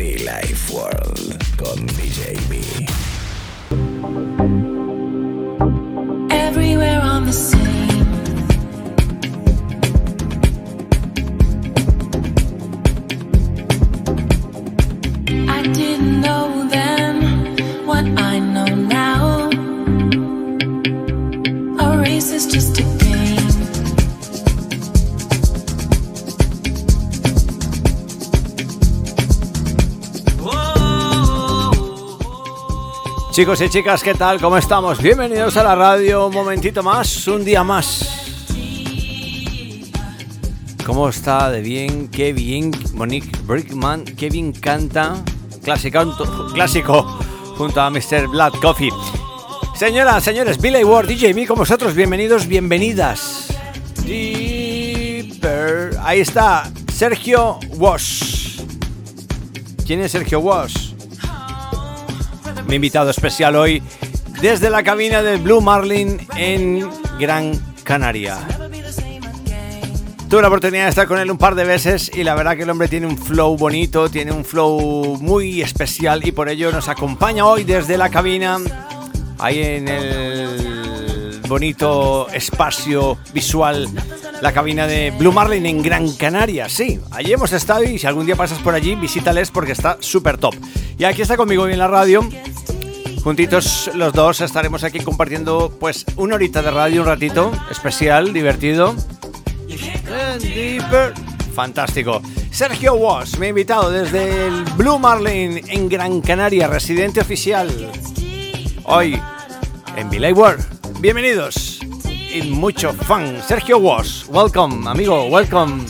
Be Life World con DJ B. Everywhere I'm the same. Chicos y chicas, ¿qué tal? ¿Cómo estamos? Bienvenidos a la radio, un momentito más, un día más. ¿Cómo está de bien? Qué bien, Monique Brickman, qué bien canta. Clásico, clásico junto a Mr. Blood Coffee. Señoras, señores, Billy Ward, DJ Me, con vosotros, bienvenidos, bienvenidas. Deeper. Ahí está, Sergio Wash. ¿Quién es Sergio Wash? Mi invitado especial hoy desde la cabina del Blue Marlin en Gran Canaria. Tuve la oportunidad de estar con él un par de veces y la verdad que el hombre tiene un flow bonito, tiene un flow muy especial y por ello nos acompaña hoy desde la cabina, ahí en el bonito espacio visual, la cabina de Blue Marlin en Gran Canaria. Sí, allí hemos estado y si algún día pasas por allí, visítales porque está súper top. Y aquí está conmigo hoy en la radio. Juntitos los dos estaremos aquí compartiendo pues una horita de radio, un ratito especial, divertido. Fantástico. Sergio me ha invitado desde el Blue Marlin en Gran Canaria, residente oficial. Hoy en Billy World. Bienvenidos y mucho fun. Sergio Was, welcome, amigo, welcome.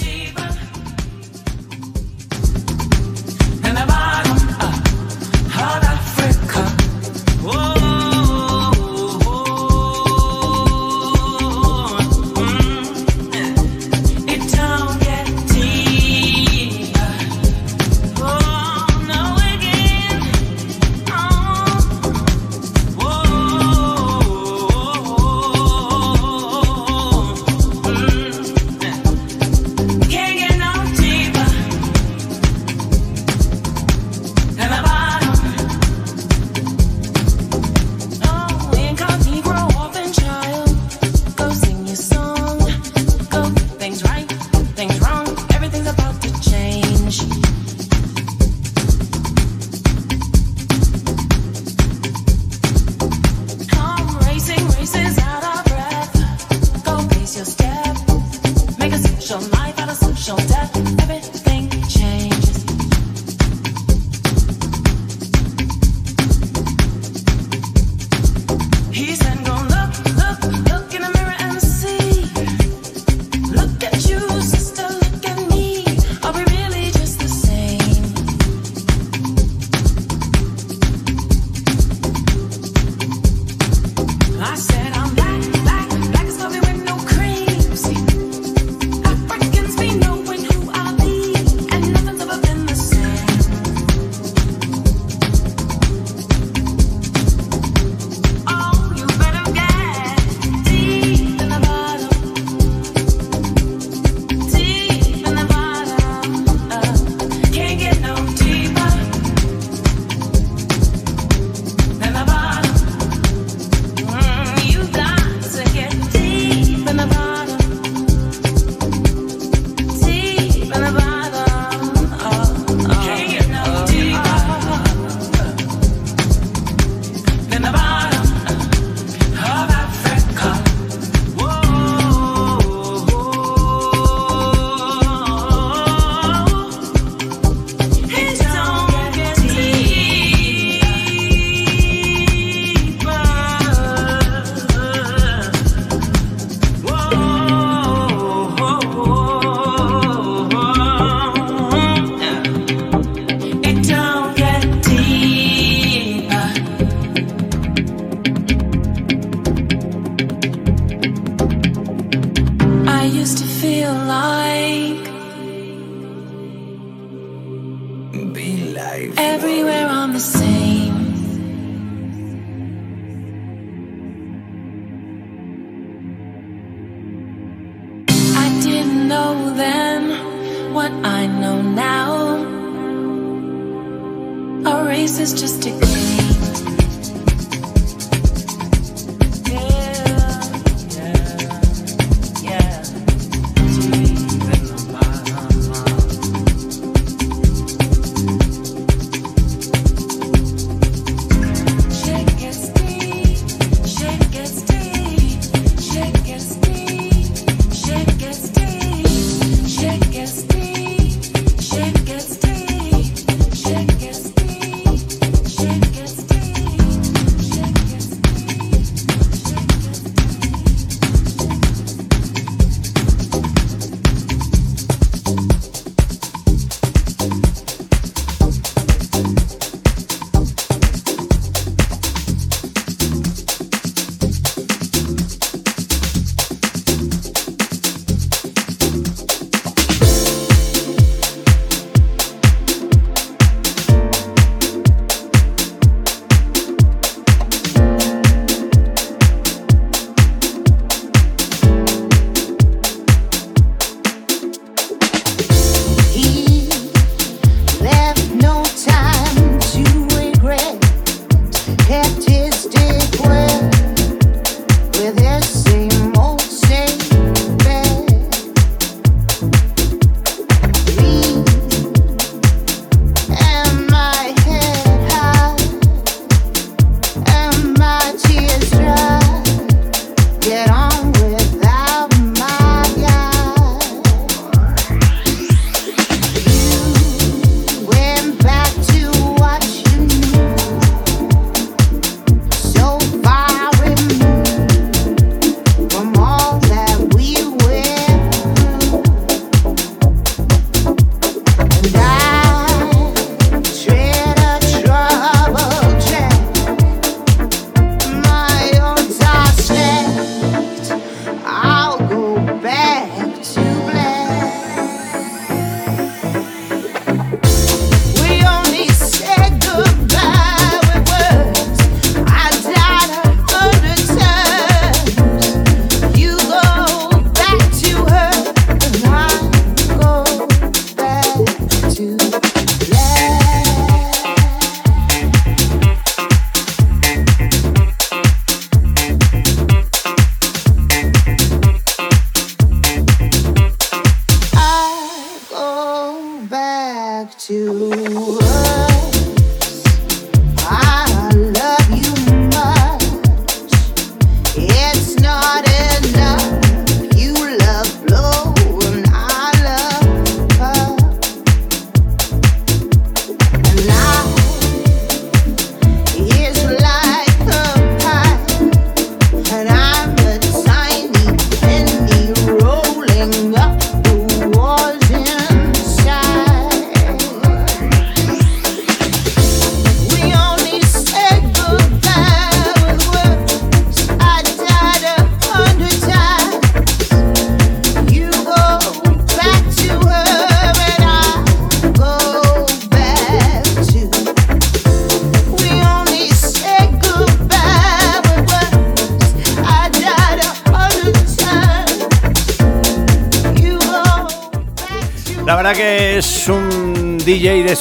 DJ de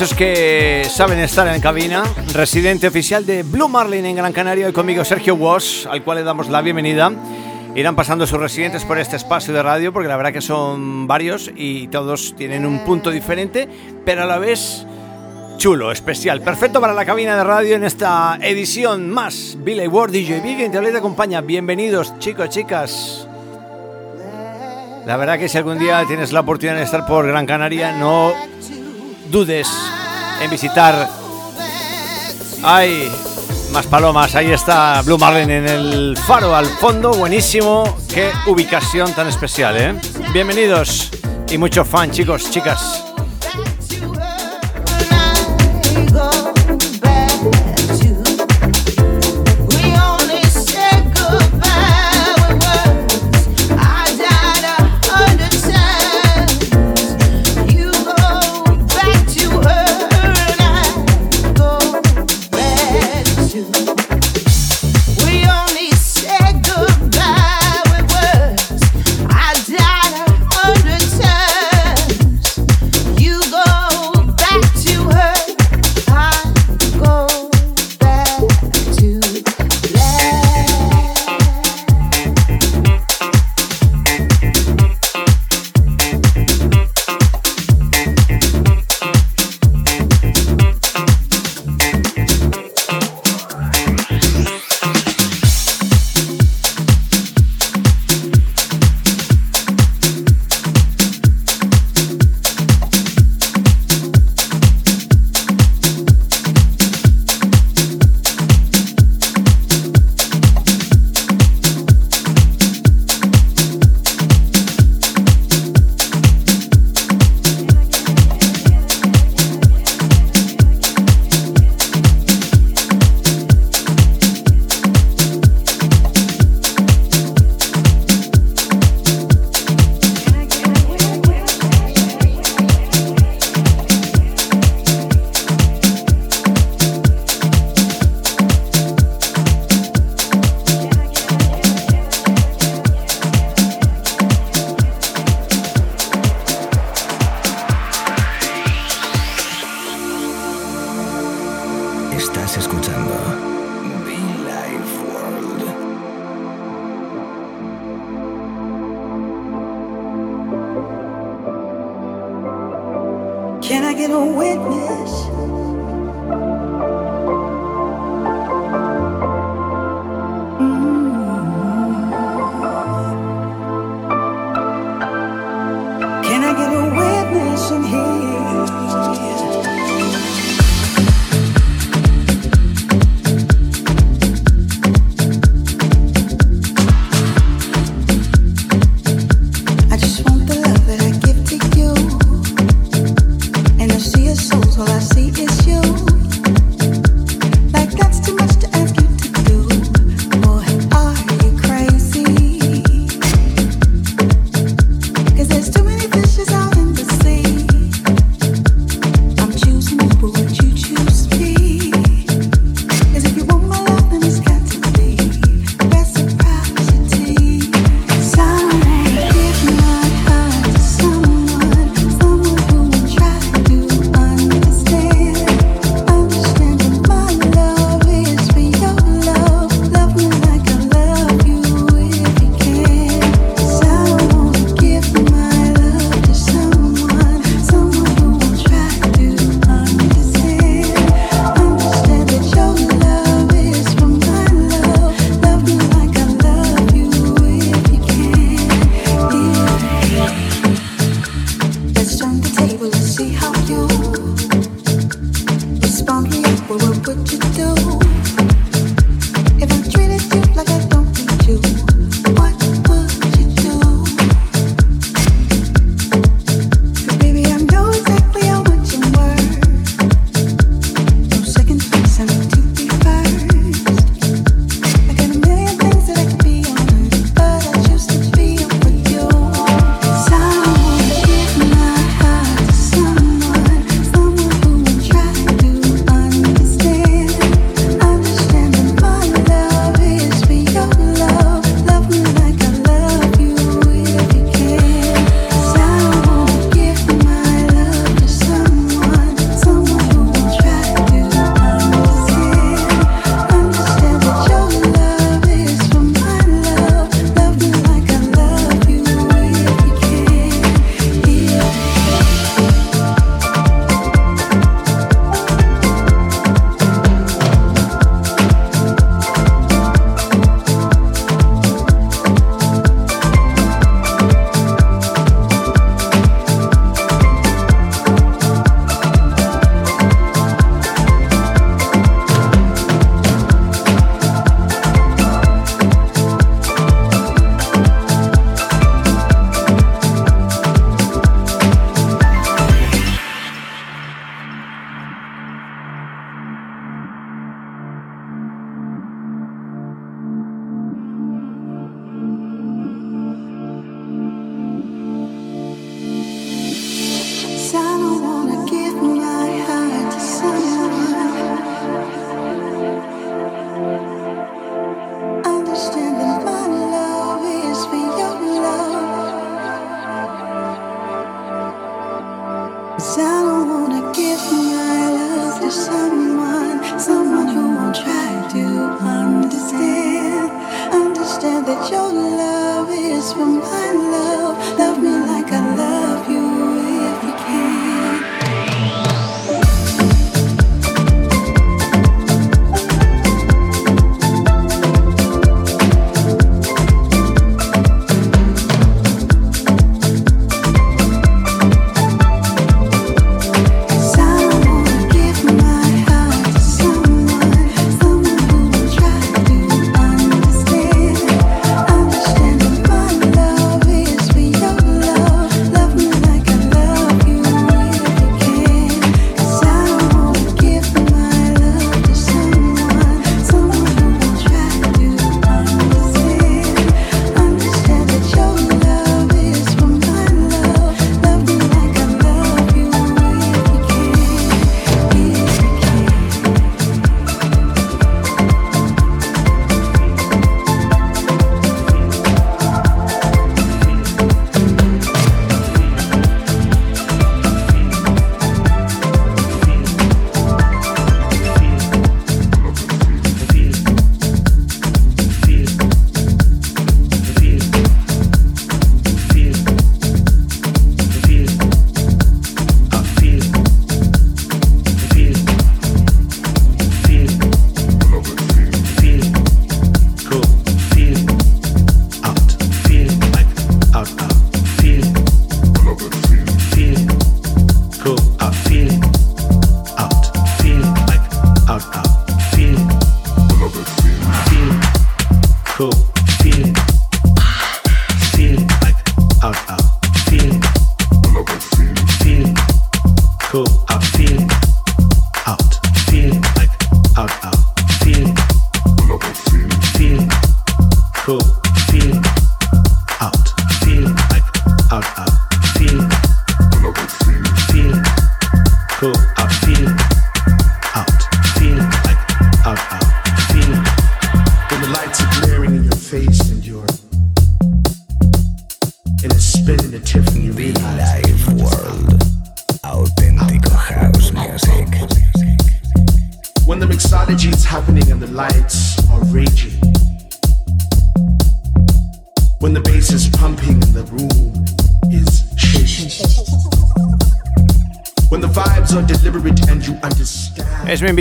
esos que saben estar en cabina, residente oficial de Blue Marlin en Gran Canaria y conmigo Sergio Wash, al cual le damos la bienvenida. Irán pasando sus residentes por este espacio de radio porque la verdad que son varios y todos tienen un punto diferente, pero a la vez chulo, especial, perfecto para la cabina de radio en esta edición más. Billy Ward, DJ Big, en te acompaña. Bienvenidos chicos, chicas. La verdad que si algún día tienes la oportunidad de estar por Gran Canaria, no dudes en visitar. Hay más palomas, ahí está Blue Marlin en el faro al fondo, buenísimo. Qué ubicación tan especial, ¿eh? Bienvenidos y mucho fan, chicos, chicas.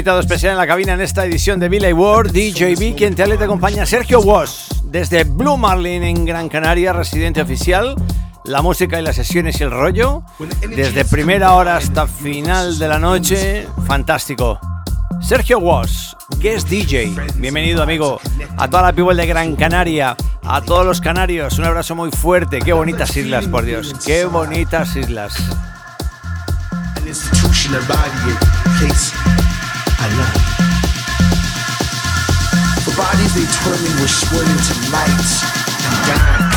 Invitado especial en la cabina en esta edición de Billy World, DJB, quien te, te acompaña Sergio Was, desde Blue Marlin en Gran Canaria, residente oficial. La música y las sesiones y el rollo, desde primera hora hasta final de la noche, fantástico. Sergio Was, guest DJ, bienvenido amigo a toda la people de Gran Canaria, a todos los canarios, un abrazo muy fuerte, qué bonitas islas, por Dios, qué bonitas islas. I. For bodies they twirling were swirling to lights and dance.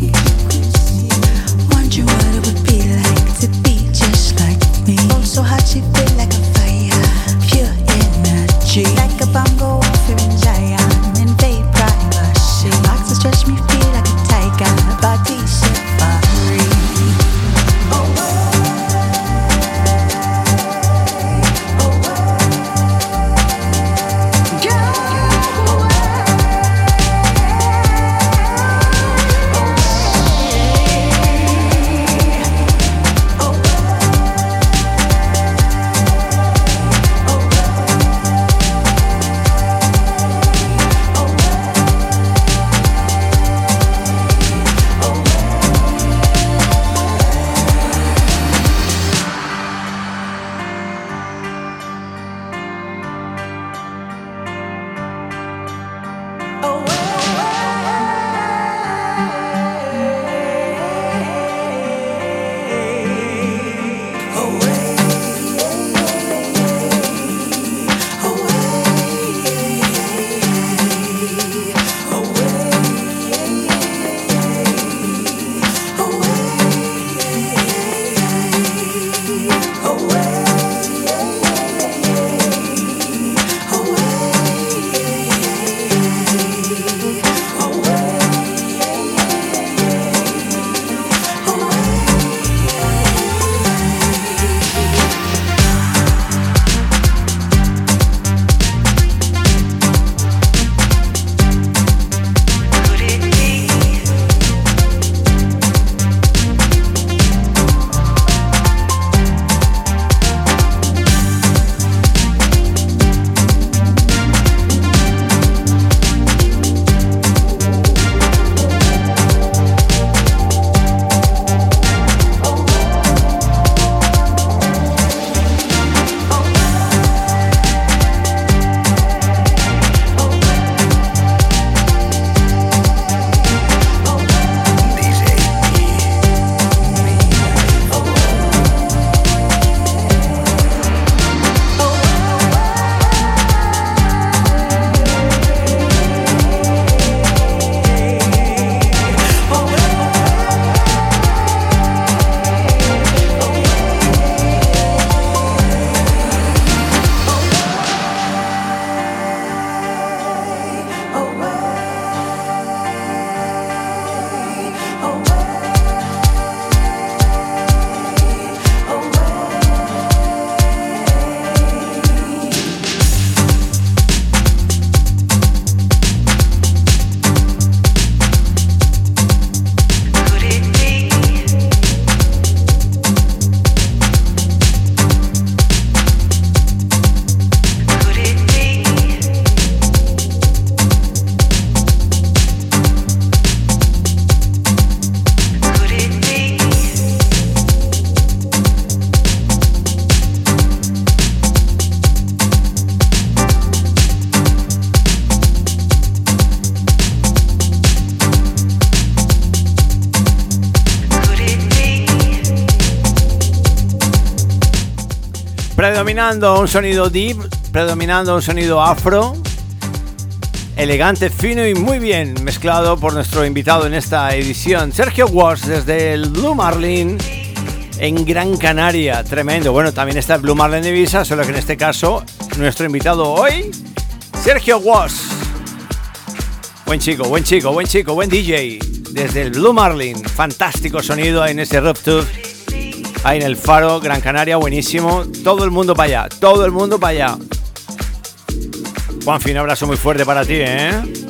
you. Predominando un sonido deep, predominando un sonido afro, elegante, fino y muy bien mezclado por nuestro invitado en esta edición, Sergio Walsh desde el Blue Marlin en Gran Canaria. Tremendo. Bueno, también está el Blue Marlin de Visa, solo que en este caso nuestro invitado hoy, Sergio Walsh. Buen chico, buen chico, buen chico, buen DJ. Desde el Blue Marlin, fantástico sonido en ese rooftop ahí en el Faro, Gran Canaria, buenísimo. Todo el mundo para allá, todo el mundo para allá. Juanfi, un abrazo muy fuerte para ti, ¿eh?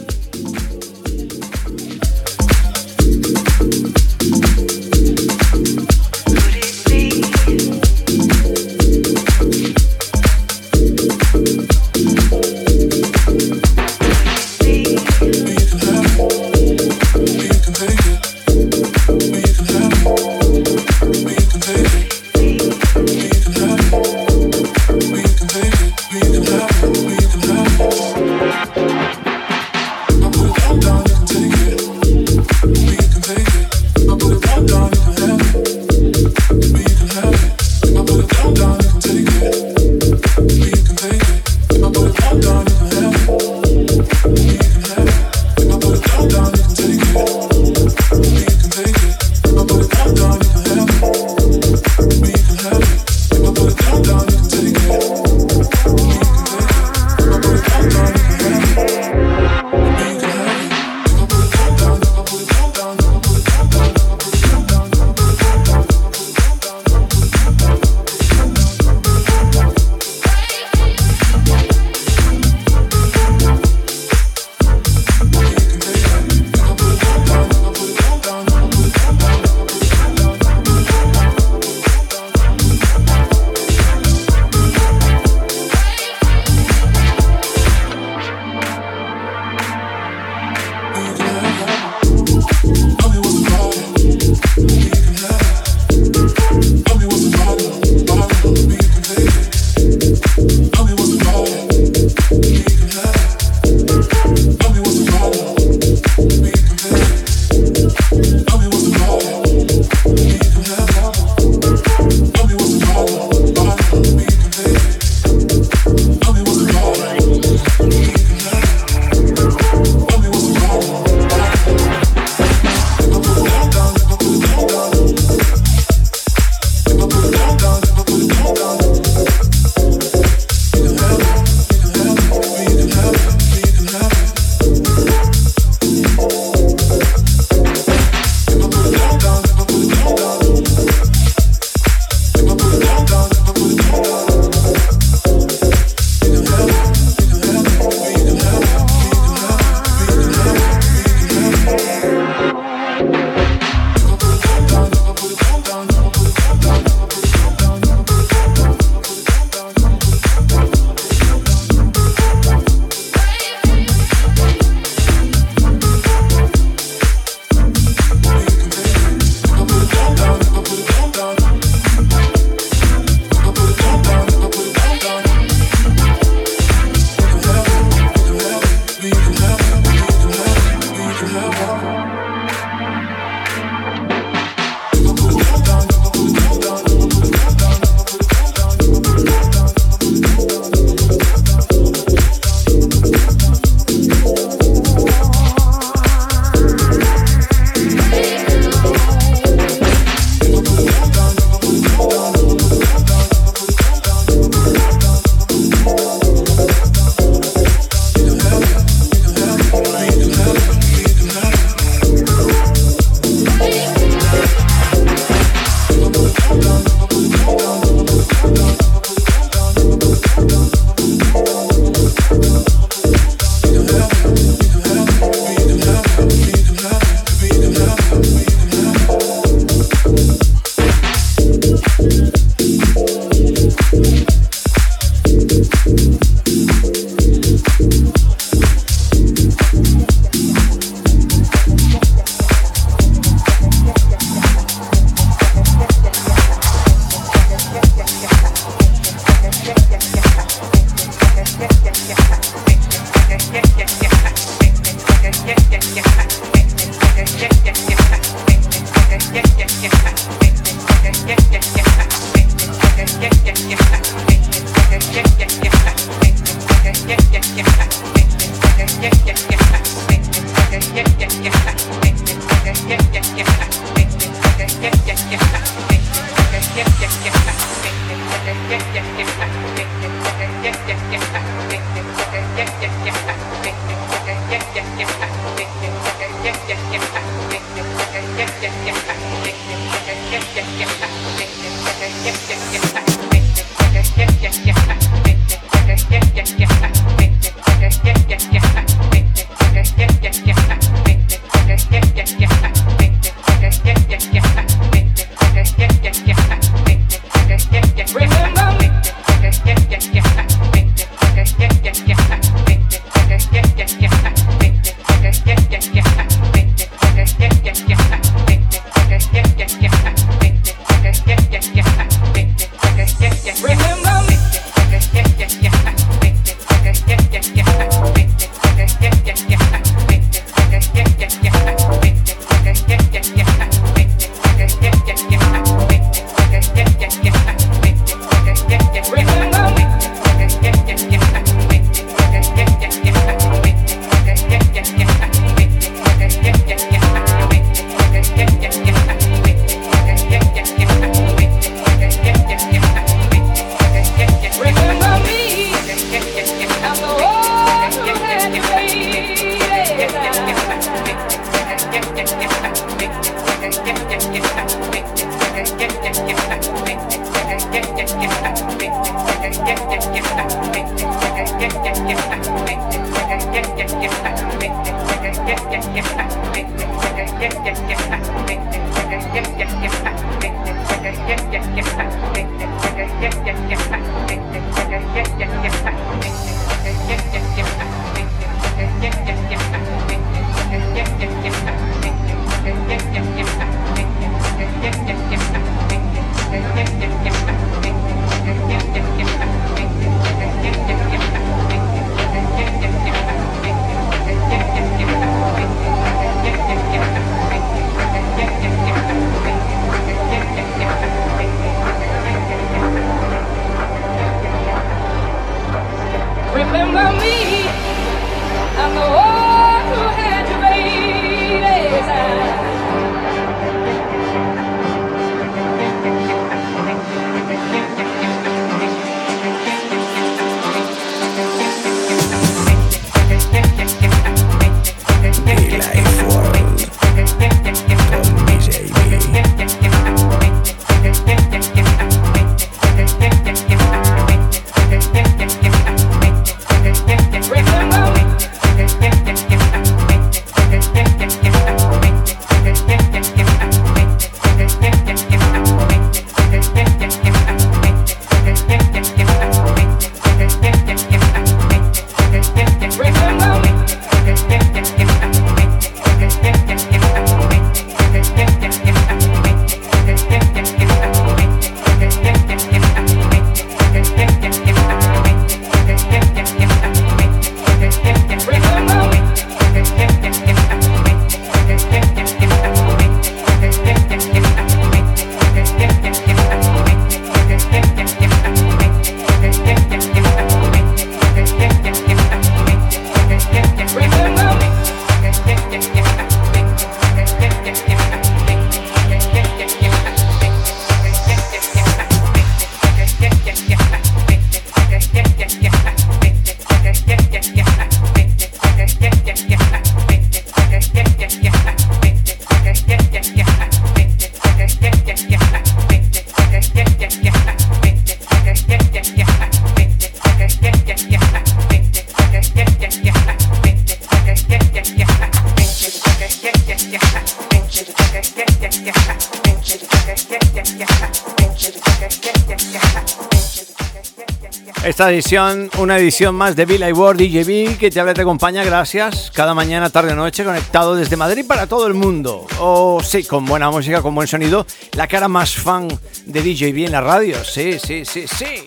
Esta edición, una edición más de Bill World DJB que te habla y te acompaña, gracias, cada mañana, tarde o noche, conectado desde Madrid para todo el mundo. Oh, sí, con buena música, con buen sonido, la cara más fan de DJB en la radio, sí, sí, sí, sí.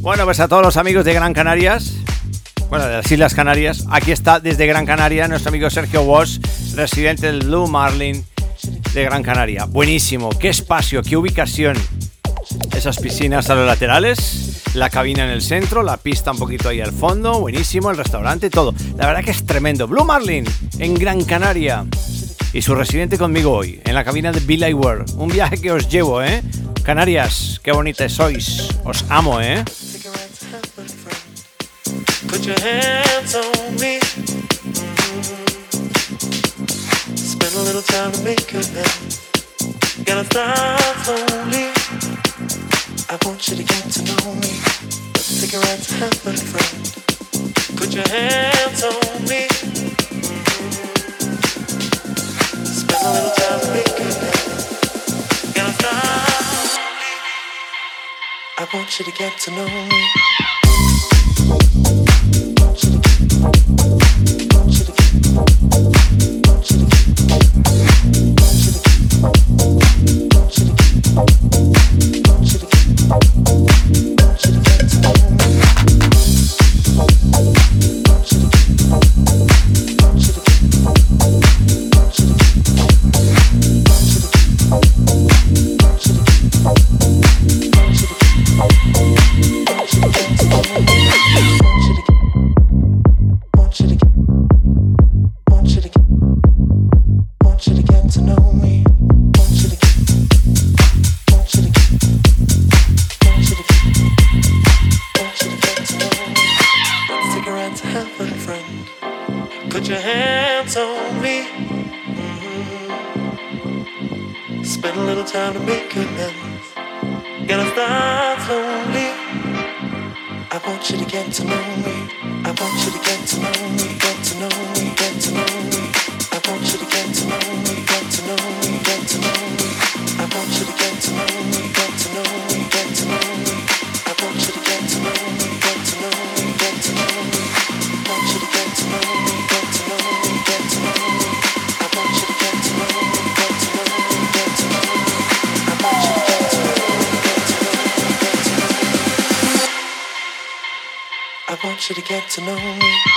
Bueno, pues a todos los amigos de Gran Canarias, bueno, de las Islas Canarias, aquí está desde Gran Canaria nuestro amigo Sergio Walsh, residente del Blue Marlin de Gran Canaria. Buenísimo, qué espacio, qué ubicación. Esas piscinas a los laterales, la cabina en el centro, la pista un poquito ahí al fondo, buenísimo, el restaurante, todo. La verdad que es tremendo. Blue Marlin en Gran Canaria y su residente conmigo hoy, en la cabina de Bill World. Un viaje que os llevo, ¿eh? Canarias, qué bonitas sois. Os amo, ¿eh? Put your hands on me. Spend a little time to make it Gotta start slowly. I want you to get to know me. Take a ride to heaven, friend. Put your hands on me. Spend a little time I want you to get to know me. Thank you. Should it. Get, should it. Get to little time to make amends. Gonna start slowly. I want you to get to know me. I want you to get to know me, get to know me. you to get to know me.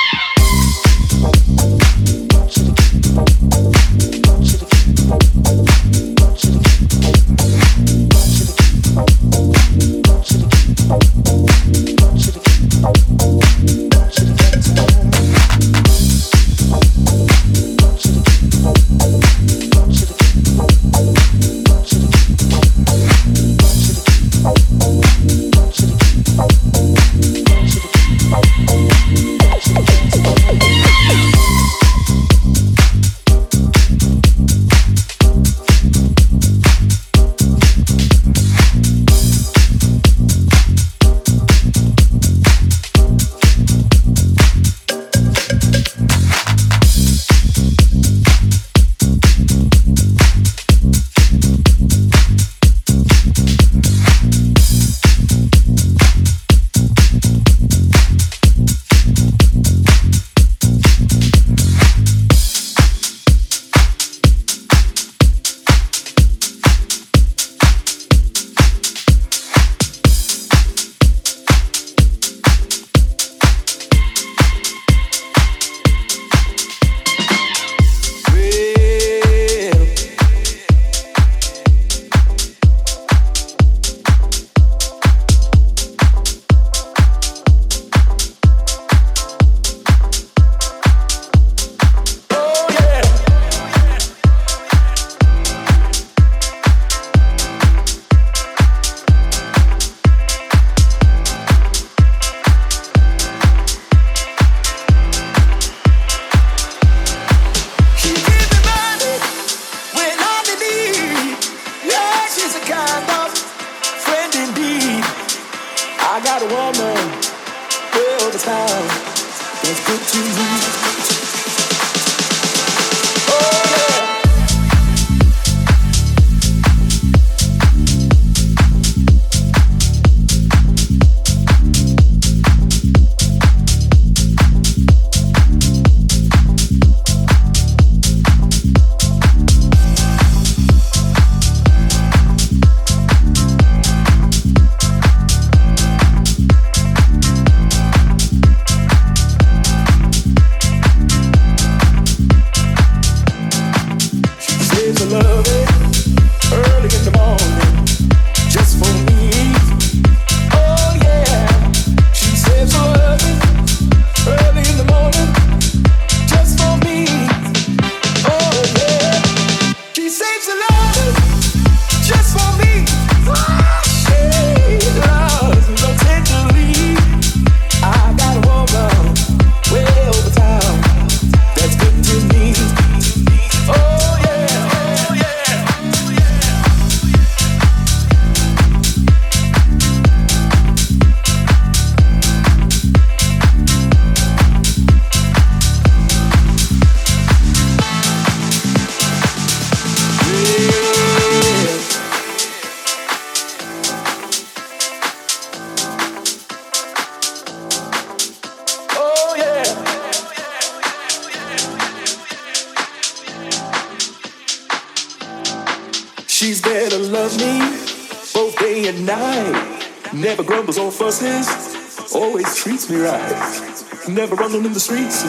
Never running in the streets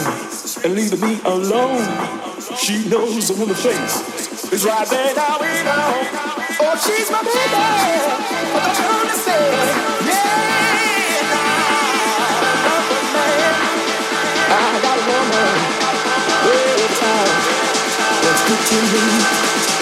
and leaving me alone. She knows a woman's face is right there now we know. Oh, she's my baby, but don't you understand? Yeah, nah. I got a woman, way over time, that's good to me.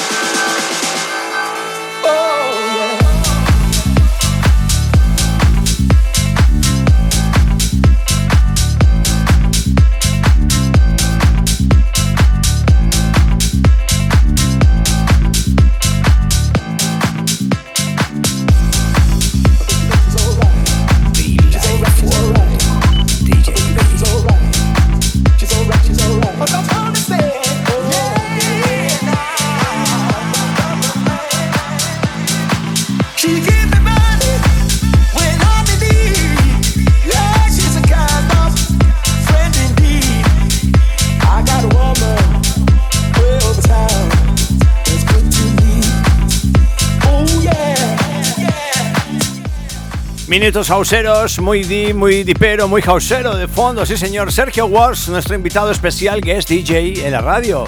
Minutos hauseros, muy di, muy dipero, muy hausero de fondo, sí señor. Sergio Wars, nuestro invitado especial que es DJ en la radio.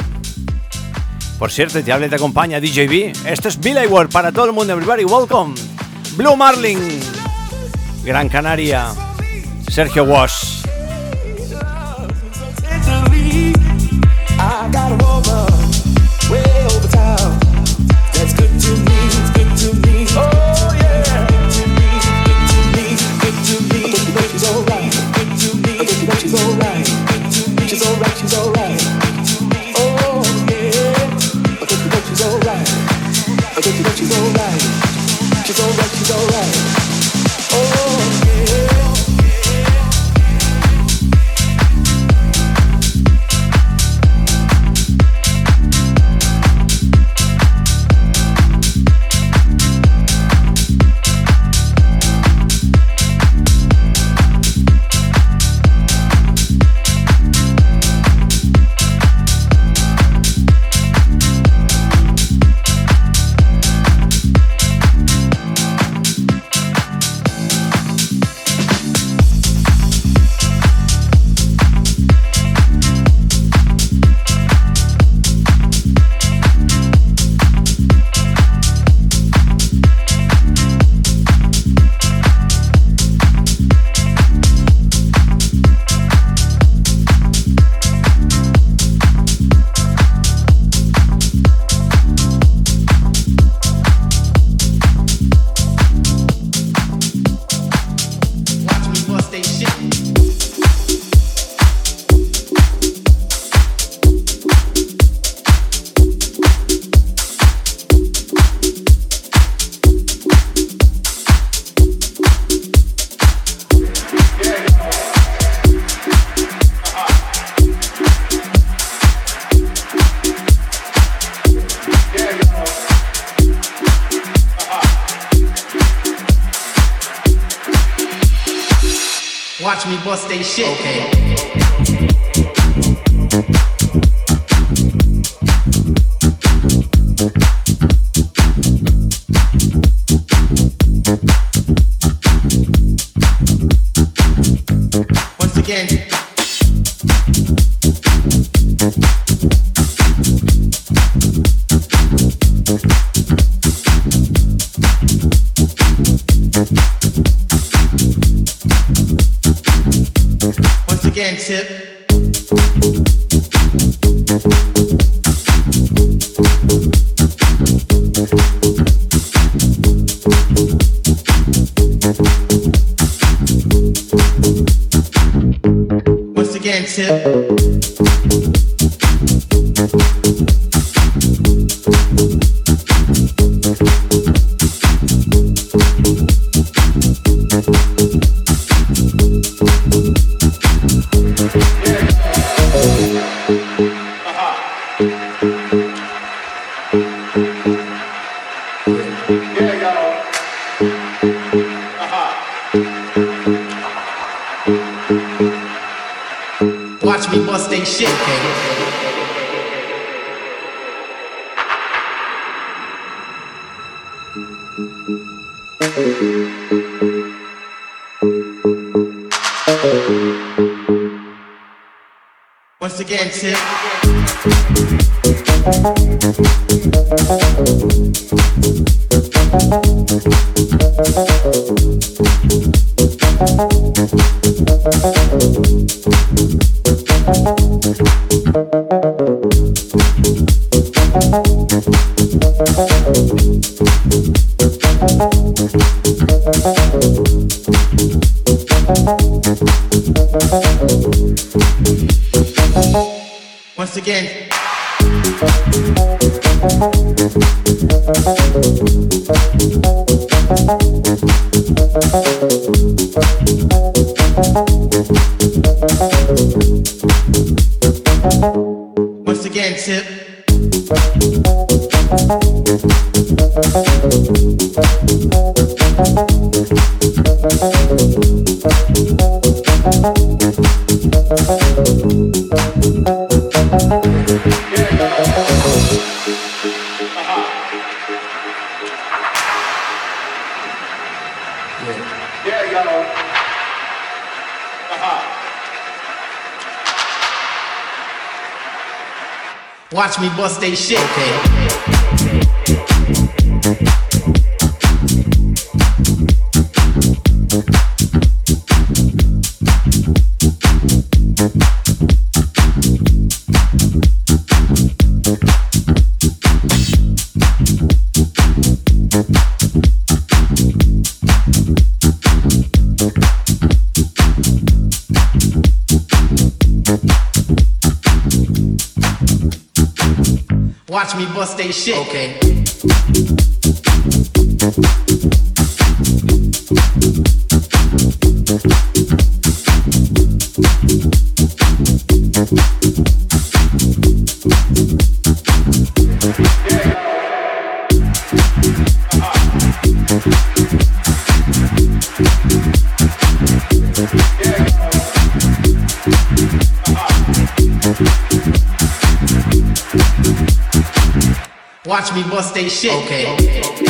Por cierto, te habla y te acompaña DJB. Esto es Billy World para todo el mundo. Everybody, welcome. Blue Marlin, Gran Canaria. Sergio Wars. Once again, tip. Watch me bust they shit. Okay. Watch me bust they shit. Okay. gonna stay shit. okay. okay.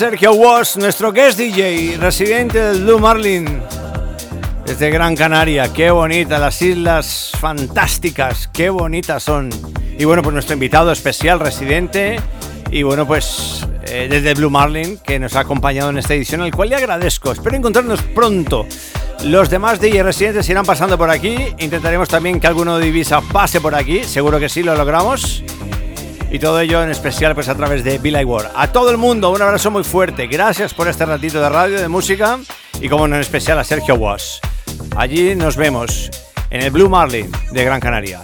Sergio Was, nuestro guest DJ, residente del Blue Marlin. Desde Gran Canaria, qué bonita, las islas fantásticas, qué bonitas son. Y bueno, pues nuestro invitado especial, residente, y bueno, pues eh, desde Blue Marlin, que nos ha acompañado en esta edición, al cual le agradezco. Espero encontrarnos pronto. Los demás DJ residentes irán pasando por aquí. Intentaremos también que alguno de Ibiza pase por aquí. Seguro que sí lo logramos. Y todo ello en especial pues a través de Bill World. A todo el mundo un abrazo muy fuerte. Gracias por este ratito de radio, de música y como en especial a Sergio Was. Allí nos vemos. en el Blue Marlin de Gran Canaria.